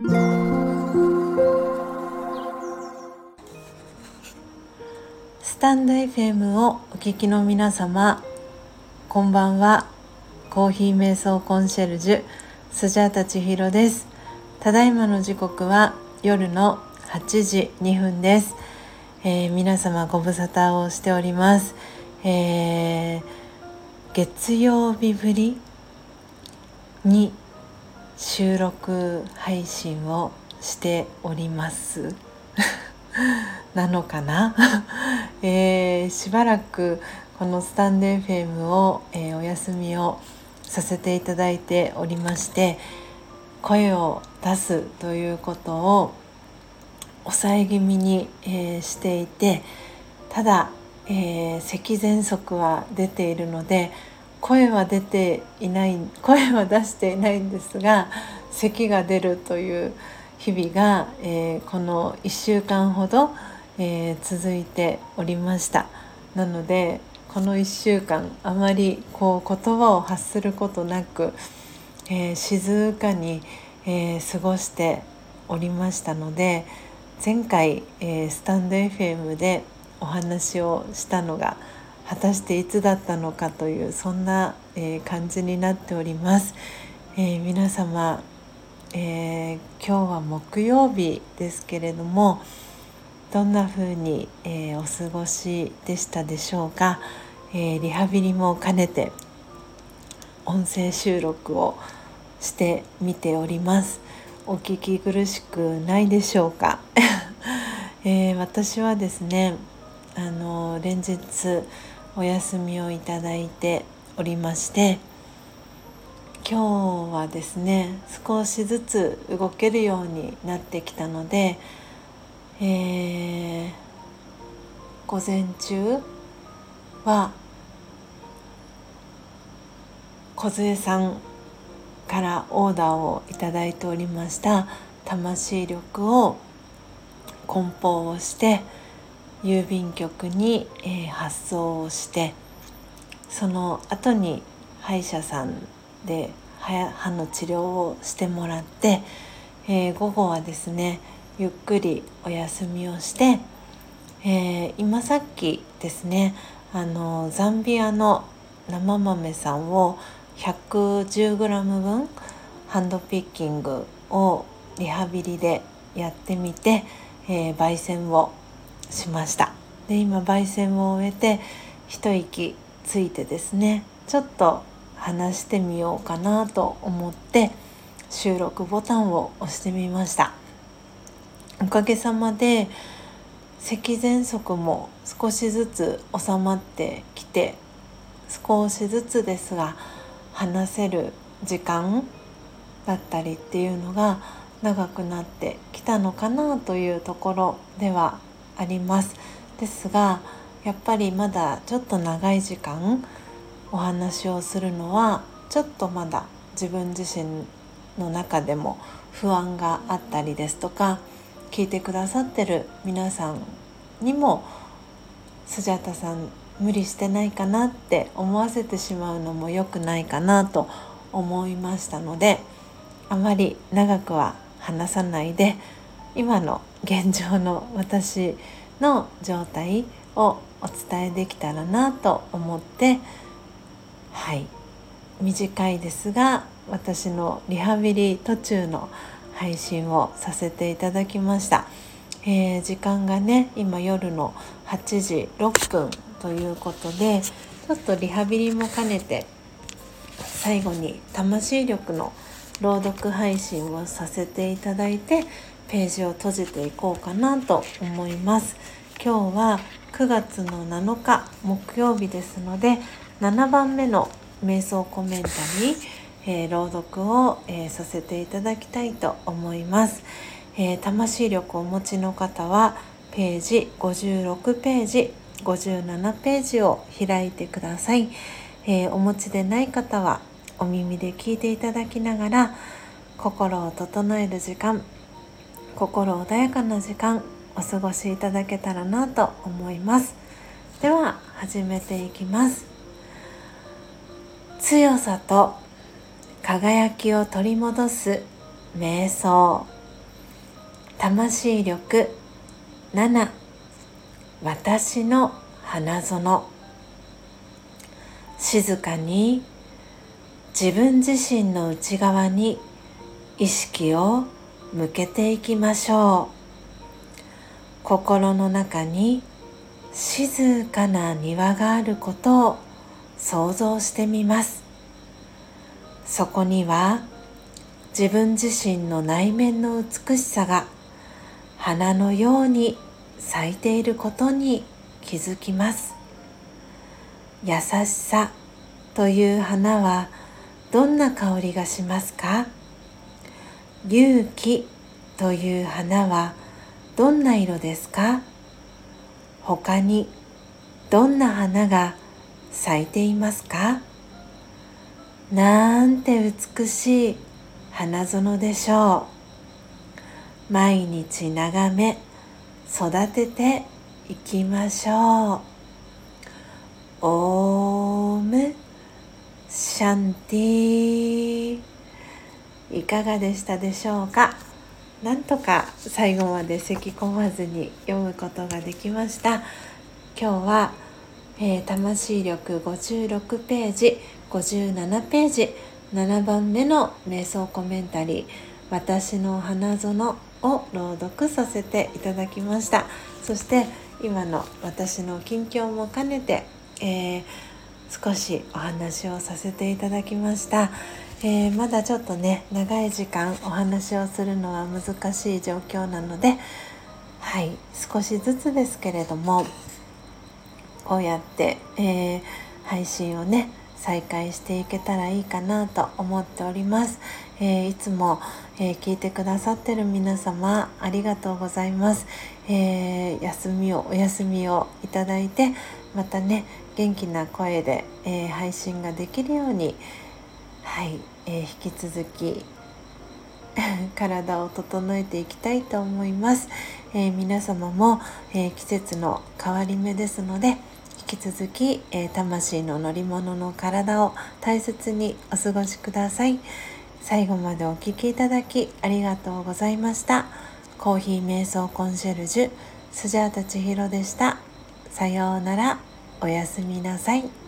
スタンド FM をお聞きの皆様こんばんは。コーヒー瞑想コンシェルジュスジャータ千尋です。ただいまの時刻は夜の8時2分です、えー、皆様ご無沙汰をしております、えー、月曜日ぶりに収録配信をしております。なのかな、えー、しばらくこのスタンド FM を、えー、お休みをさせていただいておりまして声を出すということを抑え気味に、えー、していてただ、えー、咳喘息は出ているので声は出ていない声は出していないんですが咳が出るという日々が、えー、この1週間ほど、え続いておりました。なのでこの1週間あまりこう言葉を発することなく、えー静かに、え過ごしておりましたので前回、えスタンド FM でお話をしたのが果たしていつだったのかというそんな、え感じになっております。えー、皆様、えー、今日は木曜日ですけれどもどんな風に、えー、お過ごしでしたでしょうか、えリハビリも兼ねて音声収録をしてみております。お聞き苦しくないでしょうか、えー、私はですねあの連日お休みをいただいておりまして今日はですね少しずつ動けるようになってきたので、えー、午前中は梢さんからオーダーをいただいておりました。魂力を梱包をして郵便局に、えー、発送をしてその後に歯医者さんで歯の治療をしてもらって、えー、午後はですねゆっくりお休みをして、えー、今さっきですねあのザンビアの生豆さんを 110g 分ハンドピッキングをリハビリでやってみて、えー、焙煎をしました。で今焙煎を終えて一息ついてですねちょっと話してみようかなと思って収録ボタンを押してみました。おかげさまで咳喘息も少しずつ収まってきて少しずつですが話せる時間だったりっていうのが長くなってきたのかなというところではあります。ですがやっぱりまだちょっと長い時間お話をするのはちょっとまだ自分自身の中でも不安があったりですとか聞いてくださってる皆さんにもスジャタさん無理してないかなって思わせてしまうのも良くないかなと思いましたのであまり長くは話さないで今の現状の私の状態をお伝えできたらなと思ってはい。短いですが私のリハビリ途中の配信をさせていただきました、えー、時間がね今夜の8時6分ということでちょっとリハビリも兼ねて最後に魂力の朗読配信をさせていただいてページを閉じていこうかなと思います。今日は9月の7日木曜日ですので7番目の瞑想コメンタリー、えー、朗読を、えー、させていただきたいと思います、えー、魂力をお持ちの方はページ56ページ57ページを開いてください、えお持ちでない方はお耳で聞いていただきながら心を整える時間心穏やかな時間お過ごしいただけたらなと思います。では始めていきます。強さと輝きを取り戻す瞑想。魂力7私の花園。静かに自分自身の内側に意識を向けていきましょう。心の中に静かな庭があることを想像してみます。そこには自分自身の内面の美しさが花のように咲いていることに気づきます。優しさという花はどんな香りがしますか？勇気という花はどんな色ですか？他にどんな花が咲いていますか？なんて美しい花園でしょう。毎日眺め育てていきましょう。オームシャンティー。いかがでしたでしょうか？なんとか最後まで咳き込まずに読むことができました。今日は、えー、魂力56ページ57ページ7番目の瞑想コメンタリー「私の花園」を朗読させていただきました。そして今の私の近況も兼ねて、えー、少しお話をさせていただきました、えー、まだちょっとね長い時間お話をするのは難しい状況なのではい少しずつですけれどもこうやって、えー、配信をね再開していけたらいいかなと思っております、えー、いつも、えー、聞いてくださってる皆様ありがとうございます、えー、休みをお休みをいただいてまたね元気な声で、え配信ができるようにはい、えー引き続き 体を整えていきたいと思います、え皆様も、え季節の変わり目ですので引き続き、えー、魂の乗り物の体を大切にお過ごしください。最後までお聴きいただきありがとうございました。コーヒー瞑想コンシェルジュスジャータ千尋でした。さようならおやすみなさい。